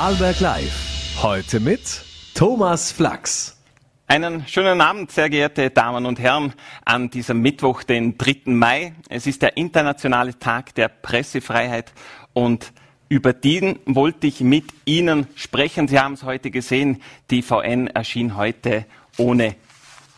Vorarlberg Live. Heute mit Thomas Flachs. Einen schönen Abend, sehr geehrte Damen und Herren, an diesem Mittwoch, den 3. Mai. Es ist der internationale Tag der Pressefreiheit und über den wollte ich mit Ihnen sprechen. Sie haben es heute gesehen, die VN erschien heute ohne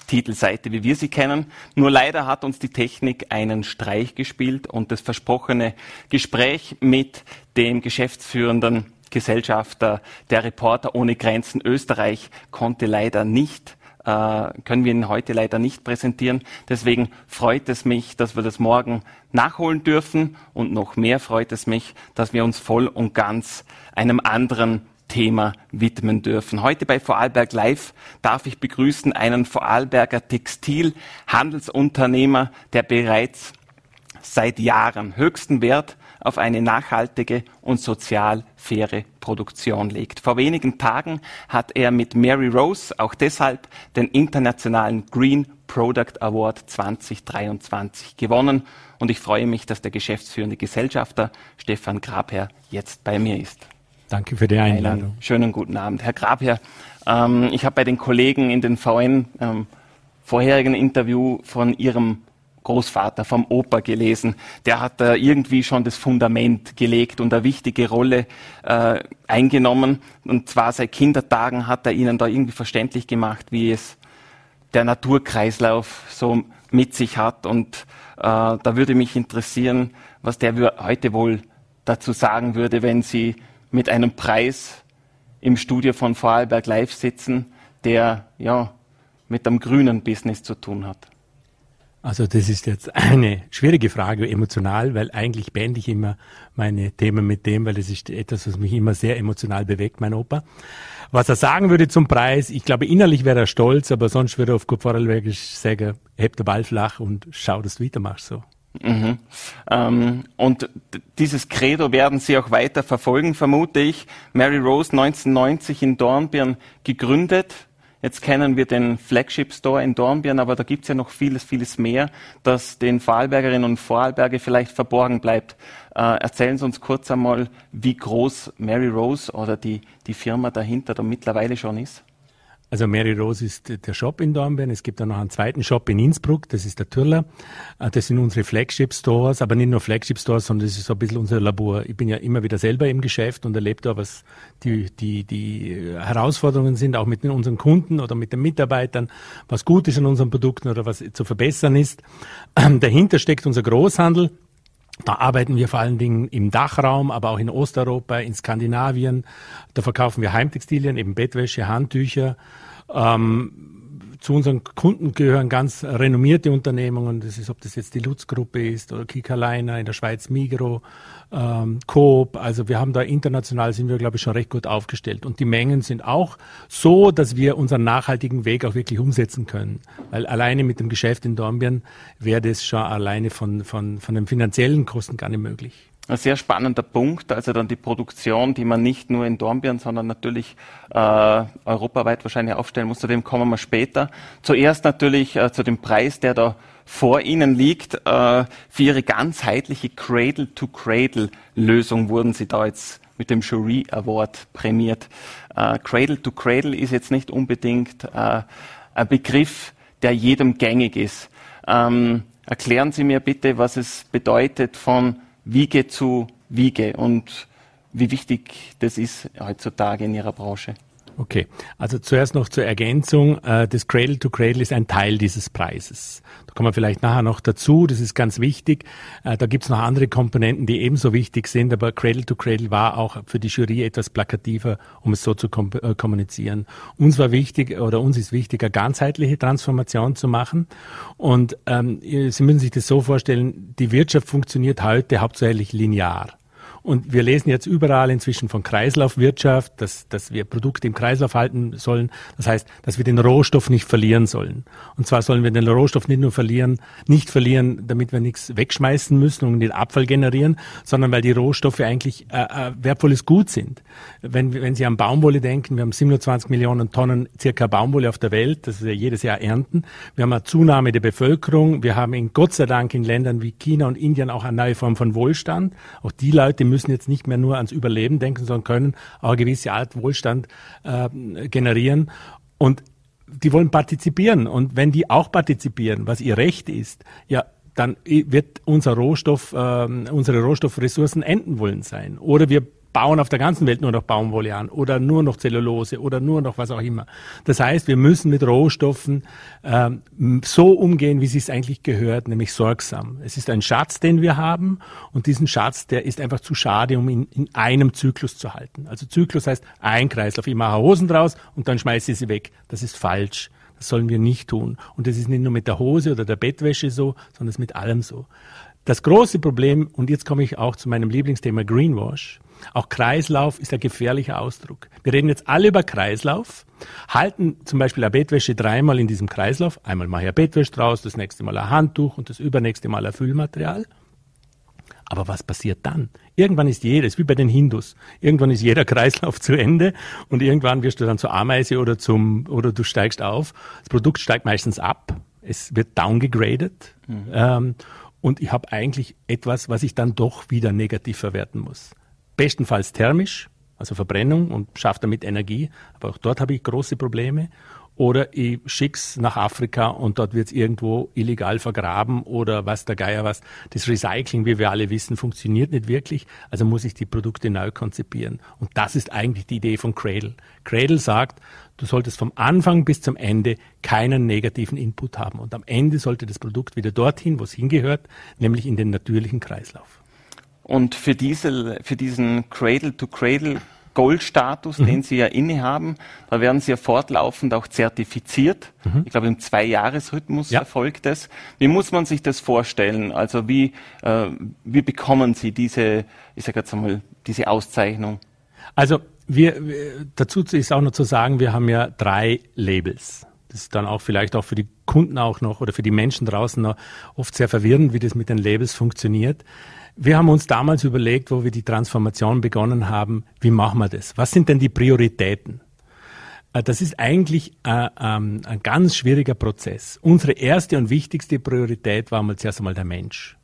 Titelseite, wie wir sie kennen. Nur leider hat uns die Technik einen Streich gespielt und das versprochene Gespräch mit dem geschäftsführenden Gesellschafter der Reporter ohne Grenzen Österreich konnte leider nicht äh, können wir ihn heute leider nicht präsentieren. Deswegen freut es mich, dass wir das morgen nachholen dürfen und noch mehr freut es mich, dass wir uns voll und ganz einem anderen Thema widmen dürfen. Heute bei Vorarlberg Live darf ich begrüßen einen Vorarlberger Textilhandelsunternehmer, der bereits seit Jahren höchsten Wert auf eine nachhaltige und sozial faire Produktion legt. Vor wenigen Tagen hat er mit Mary Rose auch deshalb den internationalen Green Product Award 2023 gewonnen. Und ich freue mich, dass der geschäftsführende Gesellschafter Stefan Grabherr jetzt bei mir ist. Danke für die Einladung. Einen schönen guten Abend. Herr Grabherr, ähm, ich habe bei den Kollegen in den VN ähm, vorherigen Interview von Ihrem Großvater, vom Opa gelesen. Der hat da irgendwie schon das Fundament gelegt und eine wichtige Rolle äh, eingenommen. Und zwar seit Kindertagen hat er ihnen da irgendwie verständlich gemacht, wie es der Naturkreislauf so mit sich hat. Und äh, da würde mich interessieren, was der heute wohl dazu sagen würde, wenn Sie mit einem Preis im Studio von Vorarlberg Live sitzen, der ja mit dem grünen Business zu tun hat. Also das ist jetzt eine schwierige Frage emotional, weil eigentlich beende ich immer meine Themen mit dem, weil das ist etwas, was mich immer sehr emotional bewegt, mein Opa. Was er sagen würde zum Preis, ich glaube innerlich wäre er stolz, aber sonst würde er auf gut Vorarlbergisch sagen, heb den Ball flach und schau, dass du weitermachst so. Mhm. Ähm, und dieses Credo werden Sie auch weiter verfolgen, vermute ich. Mary Rose 1990 in Dornbirn gegründet, Jetzt kennen wir den Flagship Store in Dornbirn, aber da gibt's ja noch vieles, vieles mehr, das den Vorarlbergerinnen und Vorarlberger vielleicht verborgen bleibt. Äh, erzählen Sie uns kurz einmal, wie groß Mary Rose oder die, die Firma dahinter da mittlerweile schon ist. Also Mary Rose ist der Shop in Dornbirn. Es gibt auch noch einen zweiten Shop in Innsbruck, das ist der Türler. Äh, das sind unsere Flagship Stores, aber nicht nur Flagship Stores, sondern das ist so ein bisschen unser Labor. Ich bin ja immer wieder selber im Geschäft und erlebe da, was die, die, die Herausforderungen sind, auch mit unseren Kunden oder mit den Mitarbeitern, was gut ist an unseren Produkten oder was zu verbessern ist. Dahinter steckt unser Großhandel. Da arbeiten wir vor allen Dingen im Dachraum, aber auch in Osteuropa, in Skandinavien. Da verkaufen wir Heimtextilien, eben Bettwäsche, Handtücher. Ähm, zu unseren Kunden gehören ganz renommierte Unternehmungen. Das ist, ob das jetzt die Lutz-Gruppe ist oder Kika in der Schweiz Migro, ähm, Coop. Also wir haben da international sind wir, glaube ich, schon recht gut aufgestellt. Und die Mengen sind auch so, dass wir unseren nachhaltigen Weg auch wirklich umsetzen können. Weil alleine mit dem Geschäft in Dornbirn wäre das schon alleine von, von, von den finanziellen Kosten gar nicht möglich. Ein sehr spannender Punkt, also dann die Produktion, die man nicht nur in Dornbirn, sondern natürlich äh, europaweit wahrscheinlich aufstellen muss. Zu dem kommen wir später. Zuerst natürlich äh, zu dem Preis, der da vor Ihnen liegt. Äh, für Ihre ganzheitliche Cradle-to-Cradle-Lösung wurden Sie da jetzt mit dem Jury Award prämiert. Äh, Cradle-to-Cradle ist jetzt nicht unbedingt äh, ein Begriff, der jedem gängig ist. Ähm, erklären Sie mir bitte, was es bedeutet von Wiege zu Wiege und wie wichtig das ist heutzutage in Ihrer Branche. Okay, also zuerst noch zur Ergänzung. Äh, das Cradle to Cradle ist ein Teil dieses Preises. Da kommen wir vielleicht nachher noch dazu, das ist ganz wichtig. Äh, da gibt es noch andere Komponenten, die ebenso wichtig sind, aber Cradle to Cradle war auch für die Jury etwas plakativer, um es so zu äh, kommunizieren. Uns war wichtig oder uns ist wichtig, eine ganzheitliche Transformation zu machen. Und ähm, Sie müssen sich das so vorstellen, die Wirtschaft funktioniert heute hauptsächlich linear. Und wir lesen jetzt überall inzwischen von Kreislaufwirtschaft, dass, dass wir Produkte im Kreislauf halten sollen. Das heißt, dass wir den Rohstoff nicht verlieren sollen. Und zwar sollen wir den Rohstoff nicht nur verlieren, nicht verlieren, damit wir nichts wegschmeißen müssen und den Abfall generieren, sondern weil die Rohstoffe eigentlich äh, äh, wertvolles Gut sind. Wenn, wenn Sie an Baumwolle denken, wir haben 27 Millionen Tonnen circa Baumwolle auf der Welt, das wir jedes Jahr ernten. Wir haben eine Zunahme der Bevölkerung. Wir haben in Gott sei Dank in Ländern wie China und Indien auch eine neue Form von Wohlstand. Auch die Leute müssen jetzt nicht mehr nur ans Überleben denken, sondern können auch eine gewisse Art Wohlstand äh, generieren. Und die wollen partizipieren. Und wenn die auch partizipieren, was ihr Recht ist, ja, dann wird unser Rohstoff, äh, unsere Rohstoffressourcen enden wollen sein. Oder wir bauen auf der ganzen Welt nur noch Baumwolle an oder nur noch Zellulose oder nur noch was auch immer. Das heißt, wir müssen mit Rohstoffen ähm, so umgehen, wie sie es eigentlich gehört, nämlich sorgsam. Es ist ein Schatz, den wir haben und diesen Schatz, der ist einfach zu schade, um ihn in einem Zyklus zu halten. Also Zyklus heißt ein Kreislauf, ich mache Hosen draus und dann schmeiße ich sie weg. Das ist falsch. Das sollen wir nicht tun. Und das ist nicht nur mit der Hose oder der Bettwäsche so, sondern es ist mit allem so. Das große Problem, und jetzt komme ich auch zu meinem Lieblingsthema Greenwash, auch Kreislauf ist ein gefährlicher Ausdruck. Wir reden jetzt alle über Kreislauf, halten zum Beispiel eine Bettwäsche dreimal in diesem Kreislauf. Einmal mache ich eine Bettwäsche draus, das nächste Mal ein Handtuch und das übernächste Mal ein Füllmaterial. Aber was passiert dann? Irgendwann ist jedes, wie bei den Hindus, irgendwann ist jeder Kreislauf zu Ende und irgendwann wirst du dann zur Ameise oder zum, oder du steigst auf. Das Produkt steigt meistens ab. Es wird downgegradet. Mhm. Ähm, und ich habe eigentlich etwas, was ich dann doch wieder negativ verwerten muss bestenfalls thermisch, also Verbrennung und schaffe damit Energie, aber auch dort habe ich große Probleme. Oder ich schick's nach Afrika und dort wird's irgendwo illegal vergraben oder was der Geier was. Das Recycling, wie wir alle wissen, funktioniert nicht wirklich. Also muss ich die Produkte neu konzipieren. Und das ist eigentlich die Idee von Cradle. Cradle sagt, du solltest vom Anfang bis zum Ende keinen negativen Input haben. Und am Ende sollte das Produkt wieder dorthin, wo es hingehört, nämlich in den natürlichen Kreislauf. Und für, diese, für diesen Cradle-to-Cradle Goldstatus, mhm. den Sie ja innehaben, da werden Sie ja fortlaufend auch zertifiziert. Mhm. Ich glaube, im Zwei-Jahres-Rhythmus ja. erfolgt es. Wie muss man sich das vorstellen? Also wie, äh, wie bekommen Sie diese, ich sage jetzt einmal, diese Auszeichnung? Also wir, dazu ist auch noch zu sagen, wir haben ja drei Labels. Das ist dann auch vielleicht auch für die Kunden auch noch oder für die Menschen draußen noch oft sehr verwirrend, wie das mit den Labels funktioniert. Wir haben uns damals überlegt, wo wir die Transformation begonnen haben, wie machen wir das? Was sind denn die Prioritäten? Äh, das ist eigentlich äh, ähm, ein ganz schwieriger Prozess. Unsere erste und wichtigste Priorität war mal zuerst einmal der Mensch.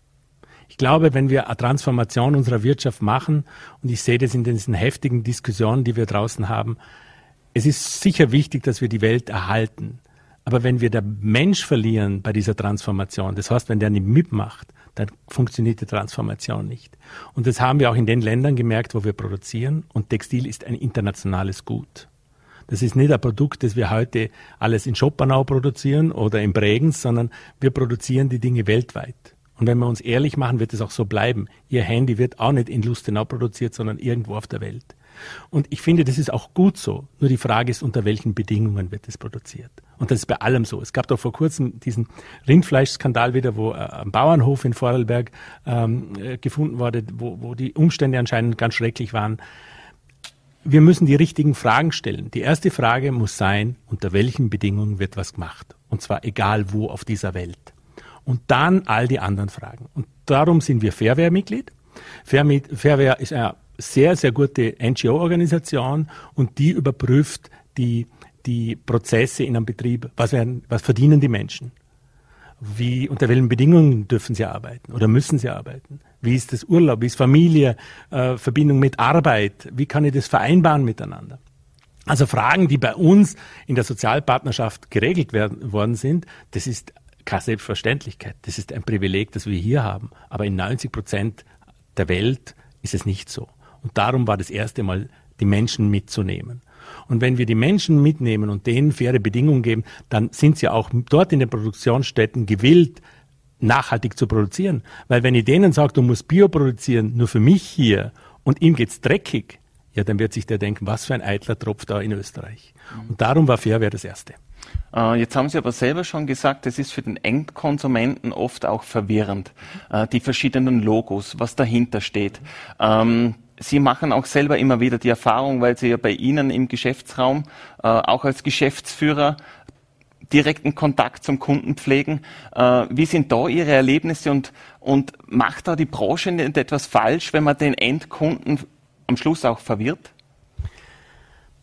Ich glaube, wenn wir eine Transformation unserer Wirtschaft machen, und ich sehe das in diesen heftigen Diskussionen, die wir draußen haben, es ist sicher wichtig, dass wir die Welt erhalten. Aber wenn wir den Mensch verlieren bei dieser Transformation, das heißt, wenn der nicht mitmacht, dann funktioniert die Transformation nicht. Und das haben wir auch in den Ländern gemerkt, wo wir produzieren. Und Textil ist ein internationales Gut. Das ist nicht ein Produkt, das wir heute alles in Schopenau produzieren oder in Bregenz, sondern wir produzieren die Dinge weltweit. Und wenn wir uns ehrlich machen, wird es auch so bleiben. Ihr Handy wird auch nicht in Lustenau produziert, sondern irgendwo auf der Welt. Und ich finde, das ist auch gut so. Nur die Frage ist, unter welchen Bedingungen wird es produziert? Und das ist bei allem so. Es gab doch vor kurzem diesen Rindfleischskandal wieder, wo äh, ein Bauernhof in Vorarlberg ähm, äh, gefunden wurde, wo, wo die Umstände anscheinend ganz schrecklich waren. Wir müssen die richtigen Fragen stellen. Die erste Frage muss sein, unter welchen Bedingungen wird was gemacht? Und zwar egal wo auf dieser Welt. Und dann all die anderen Fragen. Und darum sind wir Fairware-Mitglied. Fairware ist eine sehr, sehr gute NGO-Organisation und die überprüft die, die Prozesse in einem Betrieb. Was, werden, was verdienen die Menschen? Wie, unter welchen Bedingungen dürfen sie arbeiten oder müssen sie arbeiten? Wie ist das Urlaub? Wie ist Familie? Äh, Verbindung mit Arbeit? Wie kann ich das vereinbaren miteinander? Also Fragen, die bei uns in der Sozialpartnerschaft geregelt werden, worden sind, das ist keine Selbstverständlichkeit. Das ist ein Privileg, das wir hier haben. Aber in 90 Prozent der Welt ist es nicht so. Und darum war das erste Mal, die Menschen mitzunehmen. Und wenn wir die Menschen mitnehmen und denen faire Bedingungen geben, dann sind sie auch dort in den Produktionsstätten gewillt, nachhaltig zu produzieren. Weil wenn ich denen sage, du musst Bio produzieren, nur für mich hier, und ihm geht's dreckig, ja, dann wird sich der denken, was für ein eitler Tropf da in Österreich. Und darum war Fairware das Erste. Äh, jetzt haben Sie aber selber schon gesagt, es ist für den Endkonsumenten oft auch verwirrend, äh, die verschiedenen Logos, was dahinter steht. Sie machen auch selber immer wieder die Erfahrung, weil Sie ja bei Ihnen im Geschäftsraum äh, auch als Geschäftsführer direkten Kontakt zum Kunden pflegen. Äh, wie sind da Ihre Erlebnisse und, und macht da die Branche nicht etwas falsch, wenn man den Endkunden am Schluss auch verwirrt?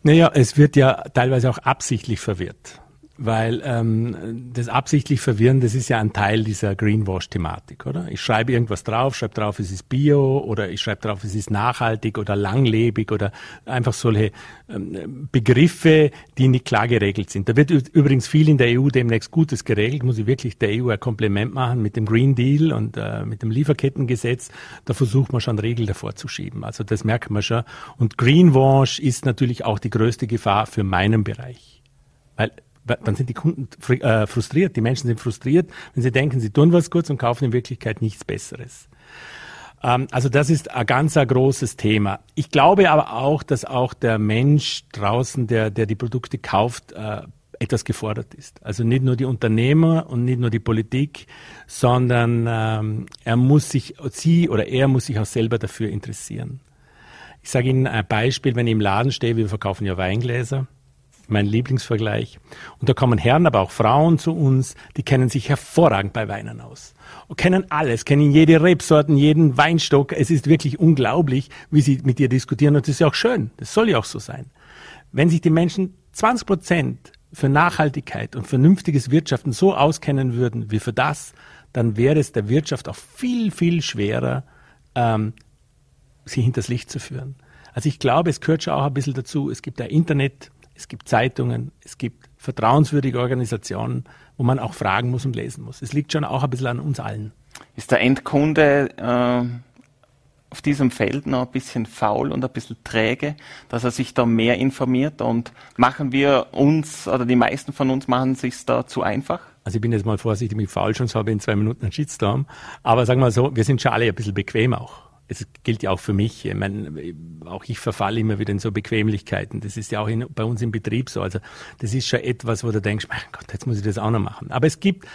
Naja, es wird ja teilweise auch absichtlich verwirrt. Weil ähm, das absichtlich verwirren, das ist ja ein Teil dieser Greenwash-Thematik, oder? Ich schreibe irgendwas drauf, schreibe drauf, es ist Bio oder ich schreibe drauf, es ist nachhaltig oder langlebig oder einfach solche ähm, Begriffe, die nicht klar geregelt sind. Da wird übrigens viel in der EU demnächst Gutes geregelt, muss ich wirklich der EU ein Kompliment machen mit dem Green Deal und äh, mit dem Lieferkettengesetz. Da versucht man schon Regeln davor zu schieben. Also das merkt man schon. Und Greenwash ist natürlich auch die größte Gefahr für meinen Bereich. Weil dann sind die Kunden äh, frustriert, die Menschen sind frustriert, wenn sie denken, sie tun was Gutes und kaufen in Wirklichkeit nichts Besseres. Ähm, also das ist ein ganz ein großes Thema. Ich glaube aber auch, dass auch der Mensch draußen, der, der die Produkte kauft, äh, etwas gefordert ist. Also nicht nur die Unternehmer und nicht nur die Politik, sondern ähm, er muss sich, sie oder er muss sich auch selber dafür interessieren. Ich sage Ihnen ein Beispiel, wenn ich im Laden stehe, wir verkaufen ja Weingläser mein Lieblingsvergleich. Und da kommen Herren, aber auch Frauen zu uns, die kennen sich hervorragend bei Weinen aus. Und kennen alles, kennen jede Rebsorten, jeden Weinstock. Es ist wirklich unglaublich, wie sie mit dir diskutieren. Und das ist ja auch schön. Das soll ja auch so sein. Wenn sich die Menschen 20 Prozent für Nachhaltigkeit und vernünftiges Wirtschaften so auskennen würden wie für das, dann wäre es der Wirtschaft auch viel, viel schwerer, ähm, sie hinters Licht zu führen. Also ich glaube, es gehört schon auch ein bisschen dazu. Es gibt ein Internet, es gibt Zeitungen, es gibt vertrauenswürdige Organisationen, wo man auch fragen muss und lesen muss. Es liegt schon auch ein bisschen an uns allen. Ist der Endkunde äh, auf diesem Feld noch ein bisschen faul und ein bisschen träge, dass er sich da mehr informiert und machen wir uns oder die meisten von uns machen es sich da zu einfach? Also ich bin jetzt mal vorsichtig mit faul, schon habe ich in zwei Minuten einen Shitstorm. Aber sagen wir mal so, wir sind schon alle ein bisschen bequem auch es gilt ja auch für mich. Ich meine, auch ich verfalle immer wieder in so Bequemlichkeiten. Das ist ja auch in, bei uns im Betrieb so. Also das ist schon etwas, wo du denkst, mein Gott, jetzt muss ich das auch noch machen. Aber es gibt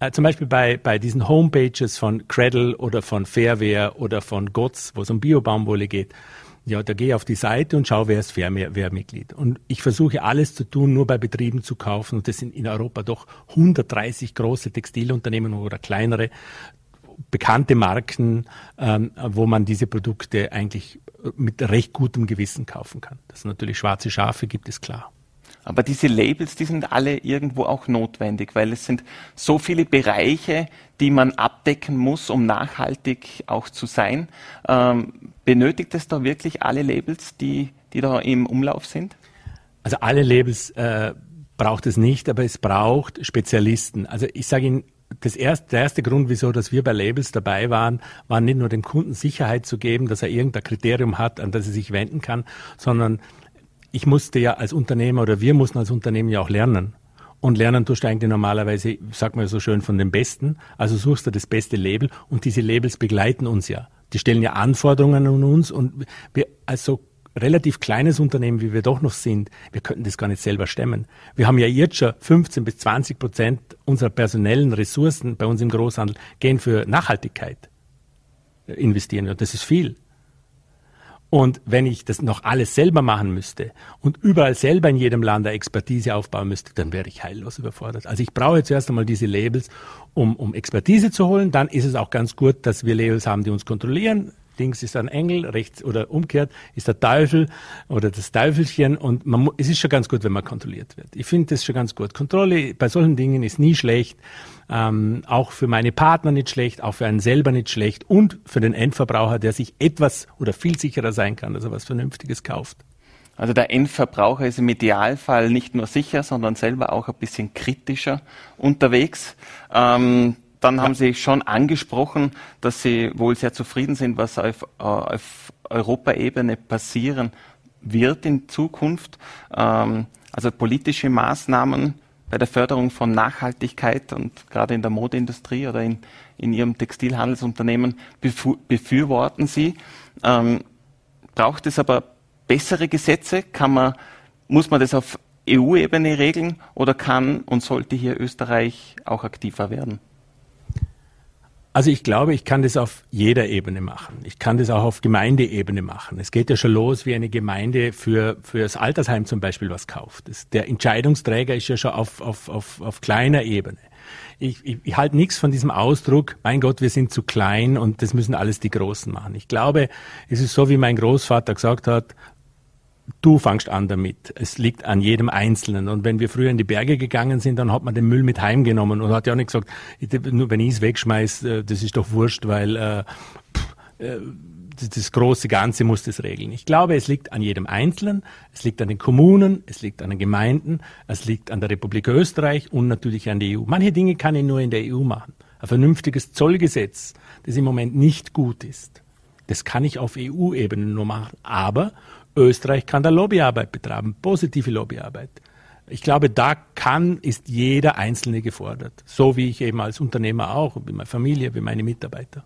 äh, zum Beispiel bei, bei diesen Homepages von Cradle oder von Fairware oder von GOTS, wo es um Biobaumwolle geht, ja, da gehe ich auf die Seite und schaue, wer ist Fairware-Mitglied. Und ich versuche alles zu tun, nur bei Betrieben zu kaufen. Und das sind in Europa doch 130 große Textilunternehmen oder kleinere, bekannte Marken, ähm, wo man diese Produkte eigentlich mit recht gutem Gewissen kaufen kann. Dass es natürlich schwarze Schafe gibt, ist klar. Aber diese Labels, die sind alle irgendwo auch notwendig, weil es sind so viele Bereiche, die man abdecken muss, um nachhaltig auch zu sein. Ähm, benötigt es da wirklich alle Labels, die, die da im Umlauf sind? Also alle Labels äh, braucht es nicht, aber es braucht Spezialisten. Also ich sage Ihnen, das erste, der erste Grund, wieso dass wir bei Labels dabei waren, war nicht nur dem Kunden Sicherheit zu geben, dass er irgendein Kriterium hat, an das er sich wenden kann, sondern ich musste ja als Unternehmer oder wir mussten als Unternehmen ja auch lernen. Und lernen tust du eigentlich normalerweise, sagt man so schön, von den Besten. Also suchst du das beste Label und diese Labels begleiten uns ja. Die stellen ja Anforderungen an uns und wir als so relativ kleines Unternehmen, wie wir doch noch sind, wir könnten das gar nicht selber stemmen. Wir haben ja jetzt schon 15 bis 20 Prozent unserer personellen Ressourcen bei uns im Großhandel gehen für Nachhaltigkeit investieren. Und das ist viel. Und wenn ich das noch alles selber machen müsste und überall selber in jedem Land eine Expertise aufbauen müsste, dann wäre ich heillos überfordert. Also ich brauche zuerst einmal diese Labels, um, um Expertise zu holen. Dann ist es auch ganz gut, dass wir Labels haben, die uns kontrollieren links ist ein Engel, rechts oder umgekehrt ist der Teufel oder das Teufelchen und man, es ist schon ganz gut, wenn man kontrolliert wird. Ich finde das schon ganz gut. Kontrolle bei solchen Dingen ist nie schlecht, ähm, auch für meine Partner nicht schlecht, auch für einen selber nicht schlecht und für den Endverbraucher, der sich etwas oder viel sicherer sein kann, dass er was Vernünftiges kauft. Also der Endverbraucher ist im Idealfall nicht nur sicher, sondern selber auch ein bisschen kritischer unterwegs. Ähm, dann haben Sie schon angesprochen, dass Sie wohl sehr zufrieden sind, was auf, äh, auf Europaebene passieren wird in Zukunft. Ähm, also politische Maßnahmen bei der Förderung von Nachhaltigkeit und gerade in der Modeindustrie oder in, in Ihrem Textilhandelsunternehmen befürworten Sie. Ähm, braucht es aber bessere Gesetze? Kann man, muss man das auf EU-Ebene regeln oder kann und sollte hier Österreich auch aktiver werden? Also ich glaube, ich kann das auf jeder Ebene machen. Ich kann das auch auf Gemeindeebene machen. Es geht ja schon los, wie eine Gemeinde für, für das Altersheim zum Beispiel was kauft. Das, der Entscheidungsträger ist ja schon auf, auf, auf, auf kleiner Ebene. Ich, ich, ich halte nichts von diesem Ausdruck, mein Gott, wir sind zu klein und das müssen alles die Großen machen. Ich glaube, es ist so, wie mein Großvater gesagt hat, Du fangst an damit. Es liegt an jedem Einzelnen. Und wenn wir früher in die Berge gegangen sind, dann hat man den Müll mit heimgenommen und hat ja auch nicht gesagt, nur wenn ich es wegschmeiß, äh, das ist doch wurscht, weil äh, äh, das große Ganze muss das regeln. Ich glaube, es liegt an jedem Einzelnen, es liegt an den Kommunen, es liegt an den Gemeinden, es liegt an der Republik Österreich und natürlich an der EU. Manche Dinge kann ich nur in der EU machen. Ein vernünftiges Zollgesetz, das im Moment nicht gut ist, das kann ich auf EU-Ebene nur machen. Aber Österreich kann da Lobbyarbeit betreiben, positive Lobbyarbeit. Ich glaube, da kann, ist jeder Einzelne gefordert. So wie ich eben als Unternehmer auch, wie meine Familie, wie meine Mitarbeiter.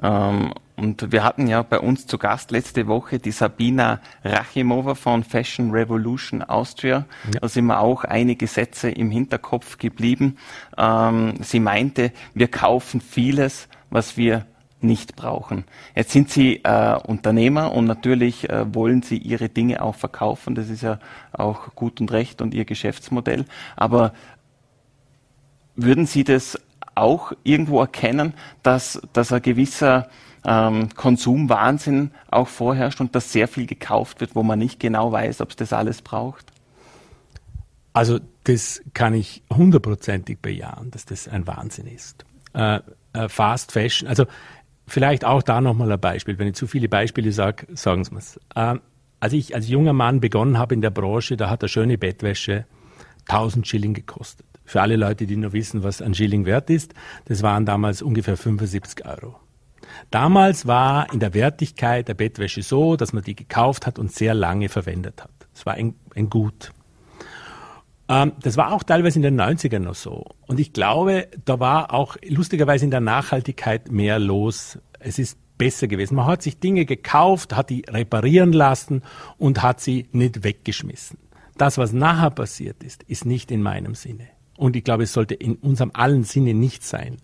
Ähm, und wir hatten ja bei uns zu Gast letzte Woche die Sabina Rachimova von Fashion Revolution Austria. Ja. Da sind mir auch einige Sätze im Hinterkopf geblieben. Ähm, sie meinte, wir kaufen vieles, was wir nicht brauchen. Jetzt sind Sie äh, Unternehmer und natürlich äh, wollen Sie Ihre Dinge auch verkaufen. Das ist ja auch gut und recht und Ihr Geschäftsmodell. Aber würden Sie das auch irgendwo erkennen, dass, dass ein gewisser ähm, Konsumwahnsinn auch vorherrscht und dass sehr viel gekauft wird, wo man nicht genau weiß, ob es das alles braucht? Also das kann ich hundertprozentig bejahen, dass das ein Wahnsinn ist. Äh, äh, Fast Fashion, also Vielleicht auch da nochmal ein Beispiel. Wenn ich zu viele Beispiele sage, sagen Sie mir's. Ähm, als ich als junger Mann begonnen habe in der Branche, da hat eine schöne Bettwäsche 1000 Schilling gekostet. Für alle Leute, die nur wissen, was ein Schilling wert ist, das waren damals ungefähr 75 Euro. Damals war in der Wertigkeit der Bettwäsche so, dass man die gekauft hat und sehr lange verwendet hat. Es war ein, ein Gut. Ähm, das war auch teilweise in den 90ern noch so. Und ich glaube, da war auch lustigerweise in der Nachhaltigkeit mehr los. Es ist besser gewesen. Man hat sich Dinge gekauft, hat die reparieren lassen und hat sie nicht weggeschmissen. Das, was nachher passiert ist, ist nicht in meinem Sinne. Und ich glaube, es sollte in unserem allen Sinne nicht sein.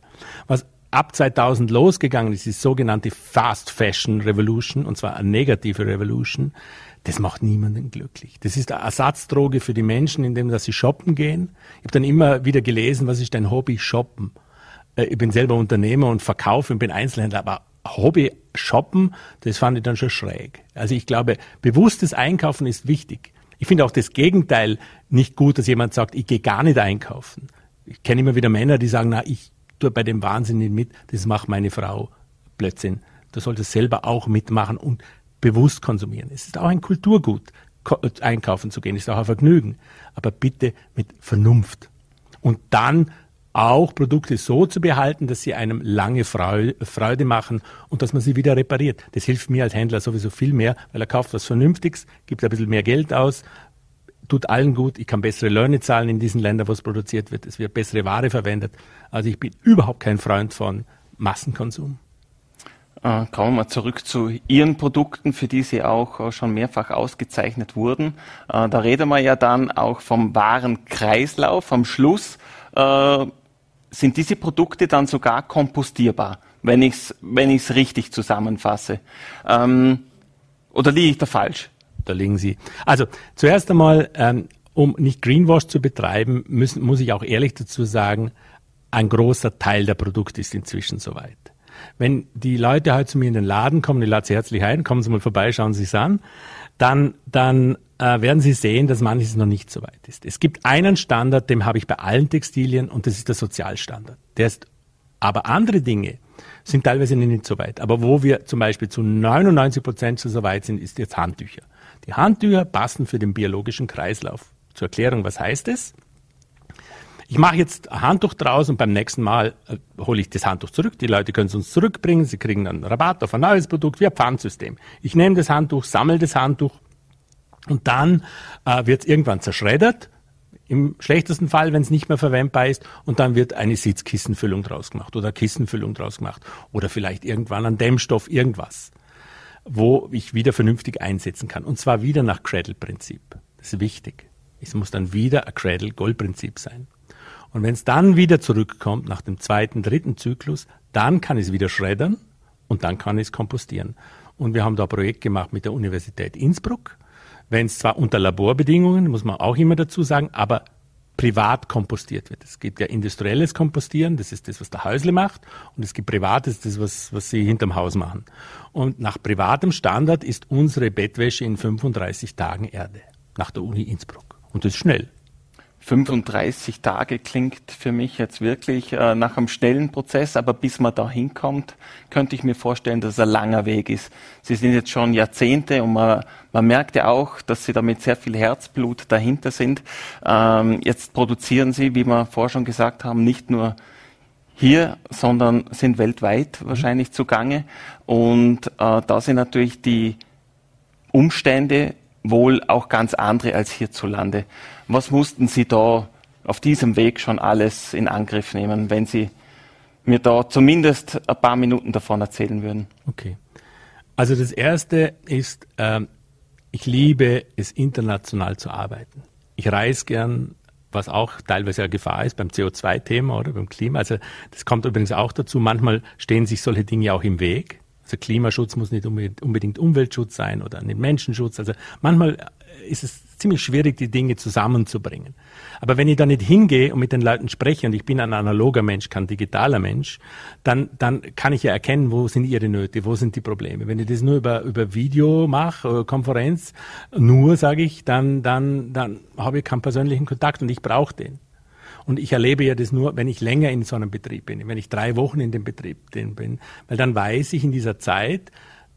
Was ab 2000 losgegangen ist, die sogenannte Fast Fashion Revolution, und zwar eine negative Revolution, das macht niemanden glücklich. Das ist eine Ersatzdroge für die Menschen, indem dass sie shoppen gehen. Ich habe dann immer wieder gelesen, was ist dein Hobby? Shoppen. Äh, ich bin selber Unternehmer und verkaufe und bin Einzelhändler, aber Hobby shoppen, das fand ich dann schon schräg. Also ich glaube, bewusstes Einkaufen ist wichtig. Ich finde auch das Gegenteil nicht gut, dass jemand sagt, ich gehe gar nicht einkaufen. Ich kenne immer wieder Männer, die sagen, na, ich tue bei dem Wahnsinn nicht mit, das macht meine Frau Blödsinn. Du solltest selber auch mitmachen und bewusst konsumieren. Es ist auch ein Kulturgut, einkaufen zu gehen, ist auch ein Vergnügen. Aber bitte mit Vernunft. Und dann auch Produkte so zu behalten, dass sie einem lange Freude machen und dass man sie wieder repariert. Das hilft mir als Händler sowieso viel mehr, weil er kauft was Vernünftiges, gibt ein bisschen mehr Geld aus, tut allen gut. Ich kann bessere Löhne zahlen in diesen Ländern, wo es produziert wird. Es wird bessere Ware verwendet. Also ich bin überhaupt kein Freund von Massenkonsum. Äh, kommen wir mal zurück zu Ihren Produkten, für die Sie auch äh, schon mehrfach ausgezeichnet wurden. Äh, da reden wir ja dann auch vom wahren Kreislauf. Am Schluss sind diese Produkte dann sogar kompostierbar, wenn ich es wenn ich's richtig zusammenfasse. Ähm, oder liege ich da falsch? Da liegen Sie. Also zuerst einmal, ähm, um nicht Greenwash zu betreiben, müssen, muss ich auch ehrlich dazu sagen, ein großer Teil der Produkte ist inzwischen soweit. Wenn die Leute heute zu mir in den Laden kommen, ich lade sie herzlich ein, kommen Sie mal vorbei, schauen Sie es an, dann, dann äh, werden Sie sehen, dass manches noch nicht so weit ist. Es gibt einen Standard, den habe ich bei allen Textilien und das ist der Sozialstandard. Der ist, aber andere Dinge sind teilweise nicht so weit. Aber wo wir zum Beispiel zu 99 Prozent so weit sind, ist jetzt Handtücher. Die Handtücher passen für den biologischen Kreislauf. Zur Erklärung, was heißt es? Ich mache jetzt ein Handtuch draus und beim nächsten Mal äh, hole ich das Handtuch zurück. Die Leute können es uns zurückbringen. Sie kriegen einen Rabatt auf ein neues Produkt wie ein Pfandsystem. Ich nehme das Handtuch, sammle das Handtuch und dann äh, wird es irgendwann zerschreddert. Im schlechtesten Fall, wenn es nicht mehr verwendbar ist, und dann wird eine Sitzkissenfüllung draus gemacht oder Kissenfüllung draus gemacht oder vielleicht irgendwann ein Dämmstoff, irgendwas, wo ich wieder vernünftig einsetzen kann. Und zwar wieder nach Cradle-Prinzip. Das ist wichtig. Es muss dann wieder ein Cradle-Gold-Prinzip sein. Und wenn es dann wieder zurückkommt, nach dem zweiten, dritten Zyklus, dann kann es wieder schreddern und dann kann es kompostieren. Und wir haben da ein Projekt gemacht mit der Universität Innsbruck. Wenn es zwar unter Laborbedingungen, muss man auch immer dazu sagen, aber privat kompostiert wird. Es gibt ja industrielles Kompostieren, das ist das, was der Häusle macht, und es gibt privates, das was, was sie hinterm Haus machen. Und nach privatem Standard ist unsere Bettwäsche in 35 Tagen Erde, nach der Uni Innsbruck. Und das ist schnell. 35 Tage klingt für mich jetzt wirklich äh, nach einem schnellen Prozess, aber bis man da hinkommt, könnte ich mir vorstellen, dass es ein langer Weg ist. Sie sind jetzt schon Jahrzehnte und man, man merkt ja auch, dass Sie da mit sehr viel Herzblut dahinter sind. Ähm, jetzt produzieren Sie, wie wir vorher schon gesagt haben, nicht nur hier, sondern sind weltweit mhm. wahrscheinlich zugange. Und äh, da sind natürlich die Umstände wohl auch ganz andere als hierzulande. Was mussten Sie da auf diesem Weg schon alles in Angriff nehmen, wenn Sie mir da zumindest ein paar Minuten davon erzählen würden? Okay. Also das Erste ist, äh, ich liebe es, international zu arbeiten. Ich reise gern, was auch teilweise eine Gefahr ist beim CO2-Thema oder beim Klima. Also das kommt übrigens auch dazu. Manchmal stehen sich solche Dinge auch im Weg. Also Klimaschutz muss nicht unbedingt Umweltschutz sein oder nicht Menschenschutz. Also manchmal ist es ziemlich schwierig, die Dinge zusammenzubringen. Aber wenn ich da nicht hingehe und mit den Leuten spreche, und ich bin ein analoger Mensch, kein digitaler Mensch, dann, dann kann ich ja erkennen, wo sind ihre Nöte, wo sind die Probleme. Wenn ich das nur über, über Video mache, Konferenz, nur, sage ich, dann, dann, dann habe ich keinen persönlichen Kontakt und ich brauche den. Und ich erlebe ja das nur, wenn ich länger in so einem Betrieb bin, wenn ich drei Wochen in dem Betrieb bin, weil dann weiß ich in dieser Zeit,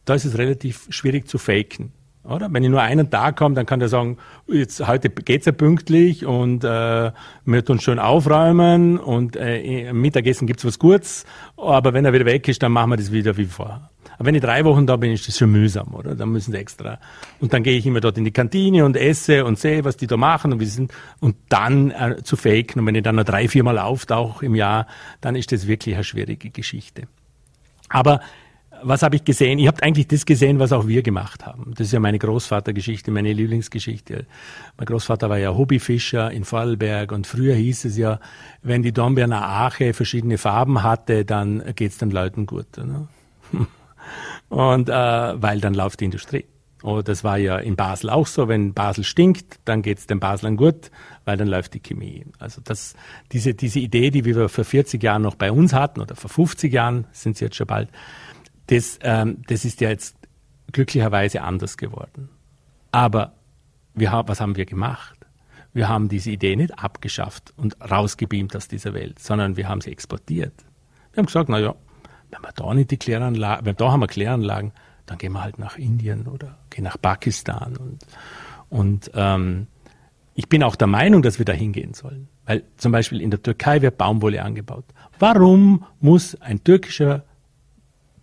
da ist es relativ schwierig zu faken. Oder? Wenn ich nur einen Tag komme, dann kann der sagen, jetzt heute geht's ja pünktlich und äh, wir tun schön aufräumen und äh, am Mittagessen gibt's was Gutes, aber wenn er wieder weg ist, dann machen wir das wieder wie vorher. Aber wenn ich drei Wochen da bin, ist das schon mühsam, oder? Dann müssen sie extra. Und dann gehe ich immer dort in die Kantine und esse und sehe, was die da machen und wie sie sind. Und dann äh, zu faken. Und wenn ich dann noch drei, viermal auftauche im Jahr, dann ist das wirklich eine schwierige Geschichte. Aber was habe ich gesehen? Ihr habt eigentlich das gesehen, was auch wir gemacht haben. Das ist ja meine Großvatergeschichte, meine Lieblingsgeschichte. Mein Großvater war ja Hobbyfischer in Vorarlberg und früher hieß es ja, wenn die Dornbirner Ache verschiedene Farben hatte, dann geht's den Leuten gut. Ne? Und äh, weil dann läuft die Industrie. Oh, das war ja in Basel auch so. Wenn Basel stinkt, dann geht's den Baslern gut, weil dann läuft die Chemie. Also das, diese, diese Idee, die wir vor 40 Jahren noch bei uns hatten, oder vor 50 Jahren sind sie jetzt schon bald, das, ähm, das ist ja jetzt glücklicherweise anders geworden. Aber wir haben, was haben wir gemacht? Wir haben diese Idee nicht abgeschafft und rausgebeamt aus dieser Welt, sondern wir haben sie exportiert. Wir haben gesagt, na ja, wenn wir da nicht die Kläranlagen, wenn da haben wir Kläranlagen, dann gehen wir halt nach Indien oder gehen nach Pakistan und, und ähm, ich bin auch der Meinung, dass wir da hingehen sollen. Weil zum Beispiel in der Türkei wird Baumwolle angebaut. Warum muss ein türkischer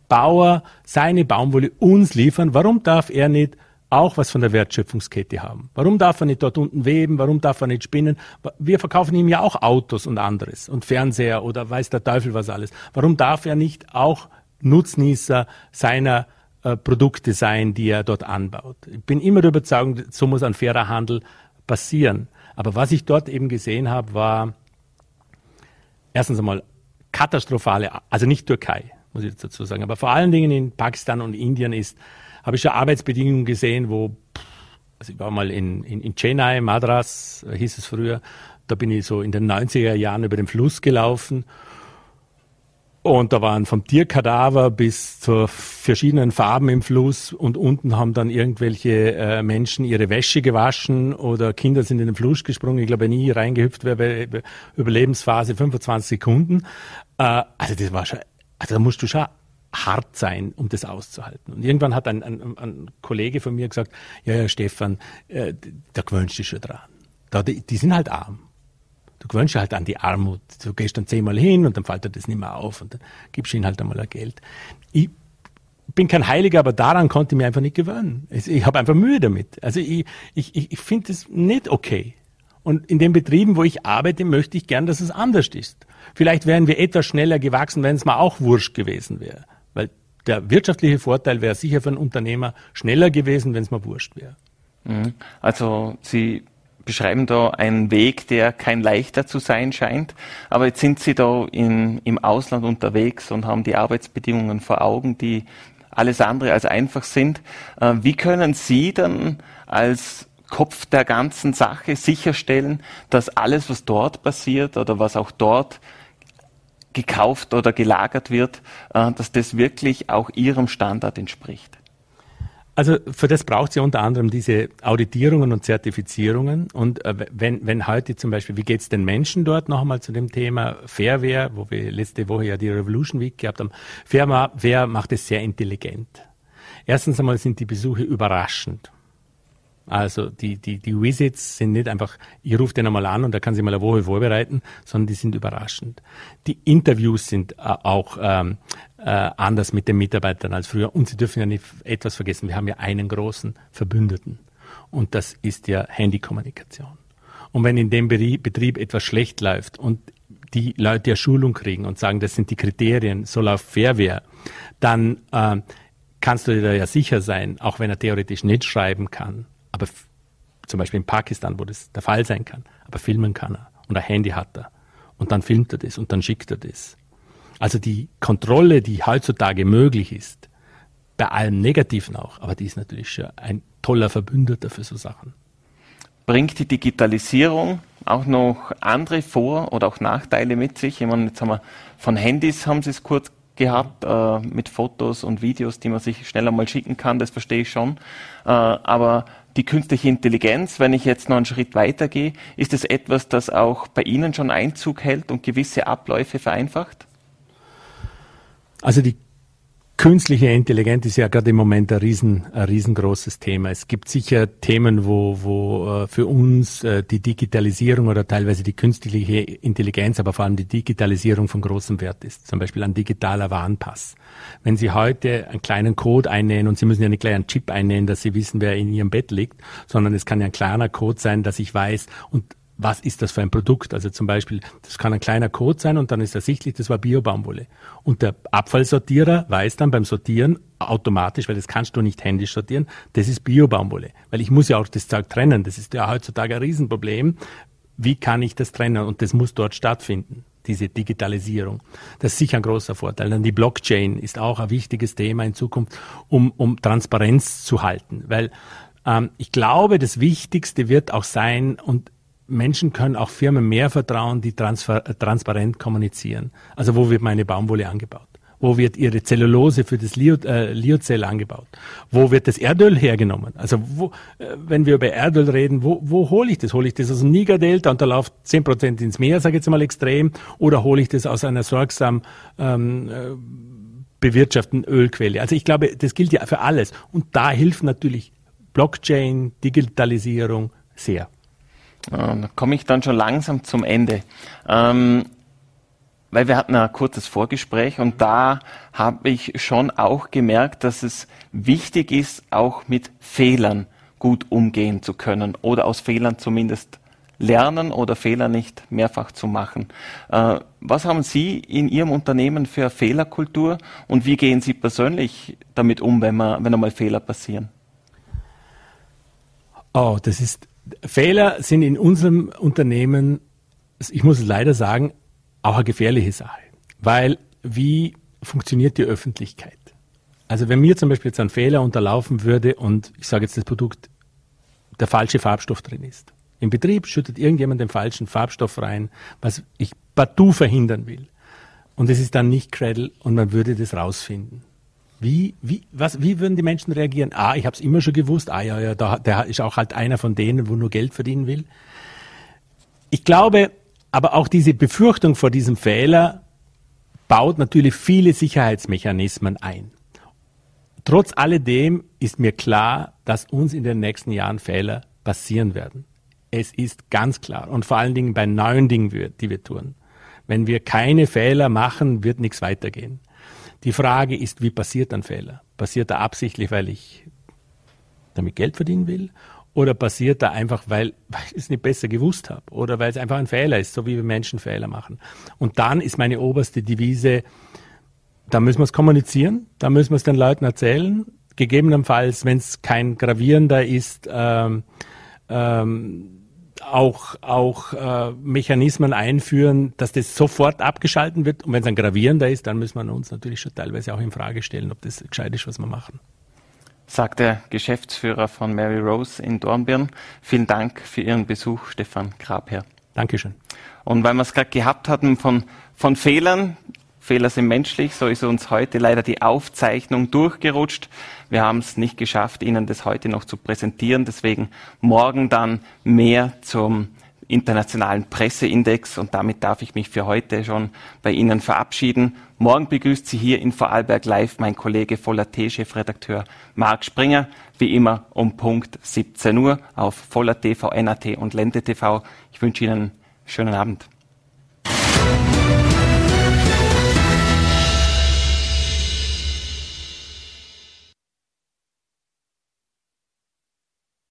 Bauer seine Baumwolle uns liefern, warum darf er nicht auch was von der Wertschöpfungskette haben? Warum darf er nicht dort unten weben? Warum darf er nicht spinnen? Wir verkaufen ihm ja auch Autos und anderes und Fernseher oder weiß der Teufel was alles. Warum darf er nicht auch Nutznießer seiner äh, Produkte sein, die er dort anbaut? Ich bin immer der Überzeugung, so muss ein fairer Handel passieren. Aber was ich dort eben gesehen habe, war erstens einmal katastrophale, also nicht Türkei, muss ich dazu sagen. Aber vor allen Dingen in Pakistan und Indien ist, habe ich schon Arbeitsbedingungen gesehen, wo, also ich war mal in, in, in Chennai, Madras, äh, hieß es früher, da bin ich so in den 90er Jahren über den Fluss gelaufen und da waren vom Tierkadaver bis zu verschiedenen Farben im Fluss und unten haben dann irgendwelche äh, Menschen ihre Wäsche gewaschen oder Kinder sind in den Fluss gesprungen. Ich glaube, nie reingehüpft wäre Überlebensphase 25 Sekunden. Äh, also das war schon also da musst du schon hart sein, um das auszuhalten. Und irgendwann hat ein, ein, ein Kollege von mir gesagt, ja, ja, Stefan, äh, da gewöhnst du dich schon dran. Da, die, die sind halt arm. Du gewöhnst dich halt an die Armut. Du gehst dann zehnmal hin und dann fällt dir das nicht mehr auf und dann gibst du ihnen halt einmal ein Geld. Ich bin kein Heiliger, aber daran konnte ich mich einfach nicht gewöhnen. Ich habe einfach Mühe damit. Also ich, ich, ich finde es nicht okay. Und in den Betrieben, wo ich arbeite, möchte ich gern, dass es anders ist. Vielleicht wären wir etwas schneller gewachsen, wenn es mal auch wurscht gewesen wäre. Weil der wirtschaftliche Vorteil wäre sicher für einen Unternehmer schneller gewesen, wenn es mal wurscht wäre. Mhm. Also Sie beschreiben da einen Weg, der kein leichter zu sein scheint. Aber jetzt sind Sie da in, im Ausland unterwegs und haben die Arbeitsbedingungen vor Augen, die alles andere als einfach sind. Äh, wie können Sie dann als Kopf der ganzen Sache, sicherstellen, dass alles, was dort passiert oder was auch dort gekauft oder gelagert wird, äh, dass das wirklich auch ihrem Standard entspricht. Also für das braucht es ja unter anderem diese Auditierungen und Zertifizierungen. Und äh, wenn, wenn heute zum Beispiel, wie geht es den Menschen dort noch einmal zu dem Thema Fairware, wo wir letzte Woche ja die Revolution Week gehabt haben. Fairware macht es sehr intelligent. Erstens einmal sind die Besuche überraschend. Also die, die, die Visits sind nicht einfach, ich rufe den einmal an und da kann sich mal eine Woche vorbereiten, sondern die sind überraschend. Die Interviews sind äh, auch ähm, äh, anders mit den Mitarbeitern als früher. Und Sie dürfen ja nicht etwas vergessen, wir haben ja einen großen Verbündeten. Und das ist ja Handykommunikation. Und wenn in dem Betrieb etwas schlecht läuft und die Leute ja Schulung kriegen und sagen, das sind die Kriterien, so läuft Fairware, dann äh, kannst du dir da ja sicher sein, auch wenn er theoretisch nicht schreiben kann, aber zum Beispiel in Pakistan, wo das der Fall sein kann, aber filmen kann er und ein Handy hat er und dann filmt er das und dann schickt er das. Also die Kontrolle, die heutzutage möglich ist, bei allem Negativen auch, aber die ist natürlich schon ein toller Verbündeter für so Sachen. Bringt die Digitalisierung auch noch andere Vor- oder auch Nachteile mit sich? Ich meine, jetzt haben wir von Handys haben Sie es kurz gehabt, äh, mit Fotos und Videos, die man sich schneller mal schicken kann, das verstehe ich schon. Äh, aber die künstliche Intelligenz, wenn ich jetzt noch einen Schritt weitergehe, ist es etwas, das auch bei Ihnen schon Einzug hält und gewisse Abläufe vereinfacht? Also die Künstliche Intelligenz ist ja gerade im Moment ein, riesen, ein riesengroßes Thema. Es gibt sicher Themen, wo, wo äh, für uns äh, die Digitalisierung oder teilweise die künstliche Intelligenz, aber vor allem die Digitalisierung von großem Wert ist. Zum Beispiel ein digitaler Warnpass. Wenn Sie heute einen kleinen Code einnähen und Sie müssen ja nicht gleich einen Chip einnähen, dass Sie wissen, wer in Ihrem Bett liegt, sondern es kann ja ein kleiner Code sein, dass ich weiß und was ist das für ein Produkt? Also zum Beispiel, das kann ein kleiner Code sein und dann ist ersichtlich, das war Biobaumwolle. Und der Abfallsortierer weiß dann beim Sortieren automatisch, weil das kannst du nicht händisch sortieren, das ist Biobaumwolle. Weil ich muss ja auch das Zeug trennen. Das ist ja heutzutage ein Riesenproblem. Wie kann ich das trennen? Und das muss dort stattfinden diese Digitalisierung. Das ist sicher ein großer Vorteil. Dann die Blockchain ist auch ein wichtiges Thema in Zukunft, um, um Transparenz zu halten. Weil ähm, ich glaube, das Wichtigste wird auch sein, und Menschen können auch Firmen mehr vertrauen, die transfer, transparent kommunizieren. Also wo wird meine Baumwolle angebaut? Wo wird ihre Zellulose für das Lio, äh, Liozell angebaut? Wo wird das Erdöl hergenommen? Also wo, äh, wenn wir über Erdöl reden, wo, wo hole ich das? Hole ich das aus dem Niger-Delta und da läuft zehn Prozent ins Meer, sage ich jetzt mal extrem, oder hole ich das aus einer sorgsam ähm, äh, bewirtschafteten Ölquelle? Also ich glaube, das gilt ja für alles. Und da hilft natürlich Blockchain, Digitalisierung sehr. Da komme ich dann schon langsam zum Ende. Ähm, weil wir hatten ein kurzes Vorgespräch und da habe ich schon auch gemerkt, dass es wichtig ist, auch mit Fehlern gut umgehen zu können oder aus Fehlern zumindest lernen oder Fehler nicht mehrfach zu machen. Äh, was haben Sie in Ihrem Unternehmen für Fehlerkultur und wie gehen Sie persönlich damit um, wenn, man, wenn einmal Fehler passieren? Oh, das ist Fehler sind in unserem Unternehmen, ich muss es leider sagen, auch eine gefährliche Sache. Weil wie funktioniert die Öffentlichkeit? Also wenn mir zum Beispiel jetzt ein Fehler unterlaufen würde und ich sage jetzt das Produkt, der falsche Farbstoff drin ist. Im Betrieb schüttet irgendjemand den falschen Farbstoff rein, was ich partout verhindern will. Und es ist dann nicht Cradle und man würde das rausfinden. Wie, wie, was, wie würden die Menschen reagieren? Ah, ich habe es immer schon gewusst. Ah ja, ja, da, der ist auch halt einer von denen, wo nur Geld verdienen will. Ich glaube, aber auch diese Befürchtung vor diesem Fehler baut natürlich viele Sicherheitsmechanismen ein. Trotz alledem ist mir klar, dass uns in den nächsten Jahren Fehler passieren werden. Es ist ganz klar. Und vor allen Dingen bei neuen Dingen, die wir tun. Wenn wir keine Fehler machen, wird nichts weitergehen. Die Frage ist, wie passiert ein Fehler? Passiert er absichtlich, weil ich damit Geld verdienen will? Oder passiert er einfach, weil, weil ich es nicht besser gewusst habe? Oder weil es einfach ein Fehler ist, so wie wir Menschen Fehler machen? Und dann ist meine oberste Devise, da müssen wir es kommunizieren, da müssen wir es den Leuten erzählen. Gegebenenfalls, wenn es kein gravierender ist, ähm, ähm, auch, auch äh, Mechanismen einführen, dass das sofort abgeschalten wird. Und wenn es ein gravierender ist, dann müssen wir uns natürlich schon teilweise auch in Frage stellen, ob das gescheit ist, was wir machen. sagt der Geschäftsführer von Mary Rose in Dornbirn. Vielen Dank für Ihren Besuch, Stefan Grabherr. Dankeschön. Und weil wir es gerade gehabt hatten von, von Fehlern, Fehler sind menschlich, so ist uns heute leider die Aufzeichnung durchgerutscht. Wir haben es nicht geschafft, Ihnen das heute noch zu präsentieren. Deswegen morgen dann mehr zum internationalen Presseindex und damit darf ich mich für heute schon bei Ihnen verabschieden. Morgen begrüßt Sie hier in Vorarlberg live mein Kollege Voller T-Chefredakteur Marc Springer, wie immer um Punkt 17 Uhr auf Voller TV, NAT und Lente TV. Ich wünsche Ihnen einen schönen Abend.